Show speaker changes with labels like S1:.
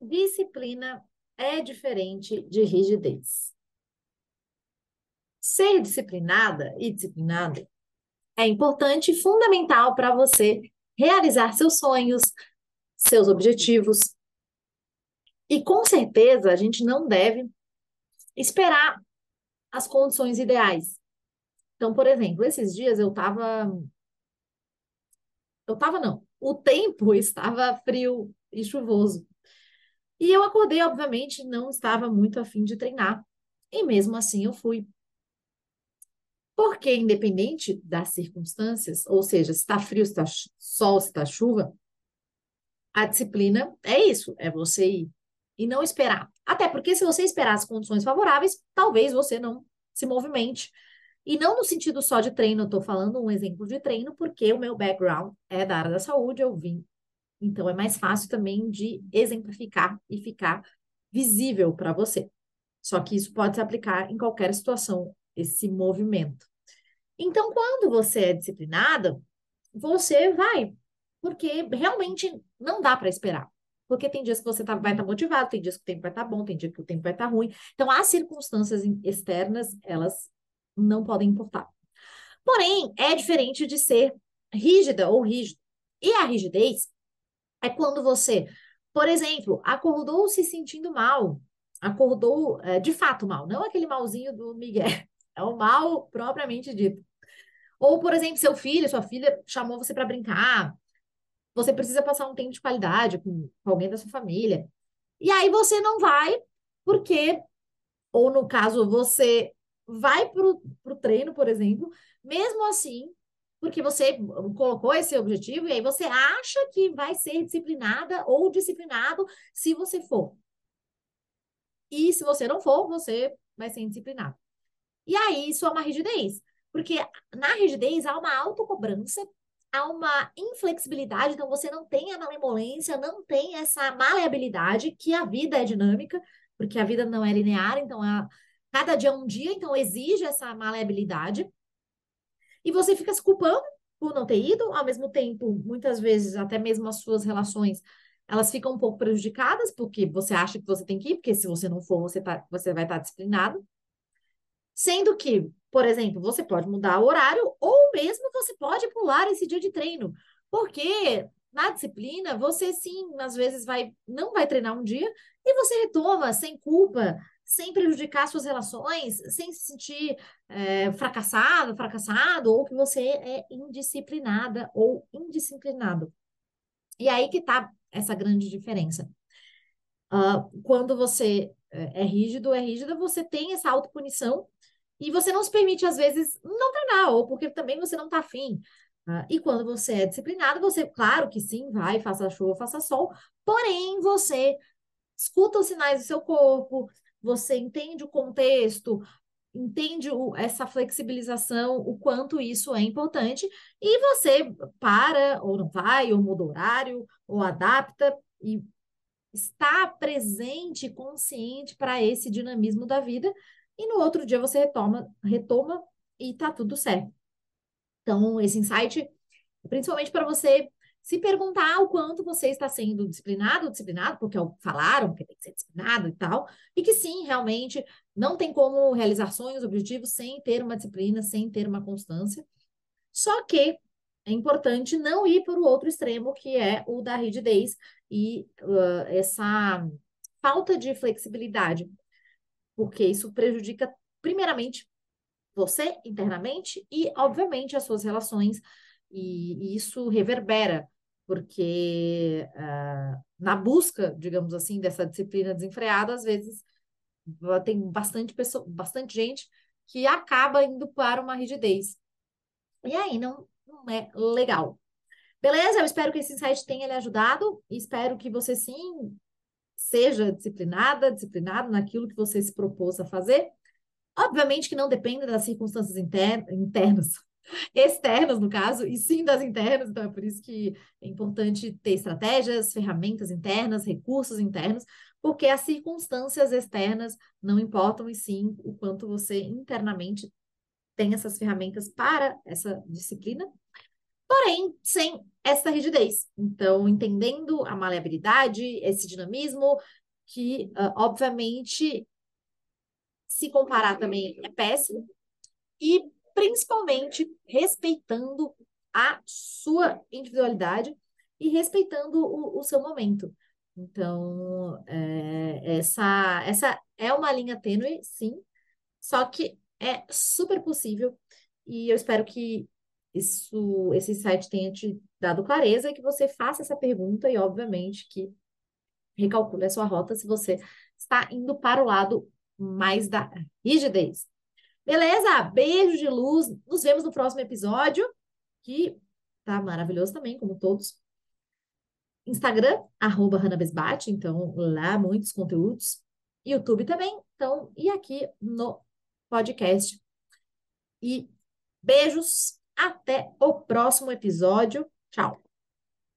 S1: disciplina é diferente de rigidez. Ser disciplinada e disciplinado é importante e fundamental para você realizar seus sonhos, seus objetivos. E com certeza a gente não deve esperar as condições ideais. Então, por exemplo, esses dias eu estava. Eu estava, não. O tempo estava frio e chuvoso. E eu acordei, obviamente, não estava muito afim de treinar. E mesmo assim eu fui. Porque, independente das circunstâncias, ou seja, se está frio, se está sol, se está chuva, a disciplina é isso, é você ir e não esperar. Até porque se você esperar as condições favoráveis, talvez você não se movimente. E não no sentido só de treino, eu estou falando um exemplo de treino, porque o meu background é da área da saúde, eu vim. Então é mais fácil também de exemplificar e ficar visível para você. Só que isso pode se aplicar em qualquer situação, esse movimento. Então, quando você é disciplinada, você vai, porque realmente não dá para esperar. Porque tem dias que você tá, vai estar tá motivado, tem dias que o tempo vai estar tá bom, tem dias que o tempo vai estar tá ruim. Então, as circunstâncias externas, elas não podem importar. Porém, é diferente de ser rígida ou rígido. E a rigidez é quando você, por exemplo, acordou se sentindo mal, acordou é, de fato mal, não aquele malzinho do Miguel, é o mal propriamente dito. Ou, por exemplo, seu filho, sua filha chamou você para brincar, você precisa passar um tempo de qualidade com, com alguém da sua família. E aí você não vai, porque, ou no caso, você vai para o treino, por exemplo, mesmo assim, porque você colocou esse objetivo e aí você acha que vai ser disciplinada ou disciplinado se você for. E se você não for, você vai ser indisciplinado. E aí isso é uma rigidez, porque na rigidez há uma autocobrança há uma inflexibilidade, então você não tem a malemolência, não tem essa maleabilidade, que a vida é dinâmica, porque a vida não é linear, então a, cada dia é um dia, então exige essa maleabilidade. E você fica se culpando por não ter ido, ao mesmo tempo, muitas vezes, até mesmo as suas relações, elas ficam um pouco prejudicadas, porque você acha que você tem que ir, porque se você não for, você, tá, você vai estar disciplinado. Sendo que, por exemplo, você pode mudar o horário ou mesmo você pode pular esse dia de treino. Porque na disciplina, você sim, às vezes vai não vai treinar um dia e você retoma sem culpa, sem prejudicar suas relações, sem se sentir é, fracassado, fracassado, ou que você é indisciplinada ou indisciplinado. E aí que tá essa grande diferença. Uh, quando você é, é rígido, é rígida, você tem essa autopunição e você não se permite, às vezes, não treinar, ou porque também você não está afim. Uh, e quando você é disciplinado, você, claro que sim, vai, faça chuva, faça sol, porém você escuta os sinais do seu corpo, você entende o contexto, entende o, essa flexibilização, o quanto isso é importante, e você para, ou não vai, ou muda o horário, ou adapta, e está presente, consciente para esse dinamismo da vida, e no outro dia você retoma, retoma e tá tudo certo. Então, esse insight, principalmente para você se perguntar o quanto você está sendo disciplinado disciplinado, porque falaram que tem que ser disciplinado e tal, e que sim, realmente não tem como realizar sonhos, objetivos sem ter uma disciplina, sem ter uma constância. Só que é importante não ir para o outro extremo, que é o da rigidez e uh, essa falta de flexibilidade porque isso prejudica, primeiramente, você internamente e, obviamente, as suas relações, e, e isso reverbera, porque uh, na busca, digamos assim, dessa disciplina desenfreada, às vezes tem bastante pessoa, bastante gente que acaba indo para uma rigidez. E aí não, não é legal. Beleza? Eu espero que esse insight tenha lhe ajudado. Espero que você sim seja disciplinada, disciplinado naquilo que você se propôs a fazer. Obviamente que não depende das circunstâncias inter internas, externas, no caso, e sim das internas, então é por isso que é importante ter estratégias, ferramentas internas, recursos internos, porque as circunstâncias externas não importam, e sim o quanto você internamente tem essas ferramentas para essa disciplina. porém sem essa rigidez. Então, entendendo a maleabilidade, esse dinamismo, que, uh, obviamente, se comparar também é péssimo, e principalmente respeitando a sua individualidade e respeitando o, o seu momento. Então, é, essa, essa é uma linha tênue, sim, só que é super possível e eu espero que isso, esse site tenha te dado clareza e que você faça essa pergunta e, obviamente, que recalcule a sua rota se você está indo para o lado mais da rigidez. Beleza? Beijo de luz. Nos vemos no próximo episódio, que tá maravilhoso também, como todos. Instagram, arroba Besbate, então lá muitos conteúdos. YouTube também, então, e aqui no podcast. E beijos, até o próximo episódio. Tchau!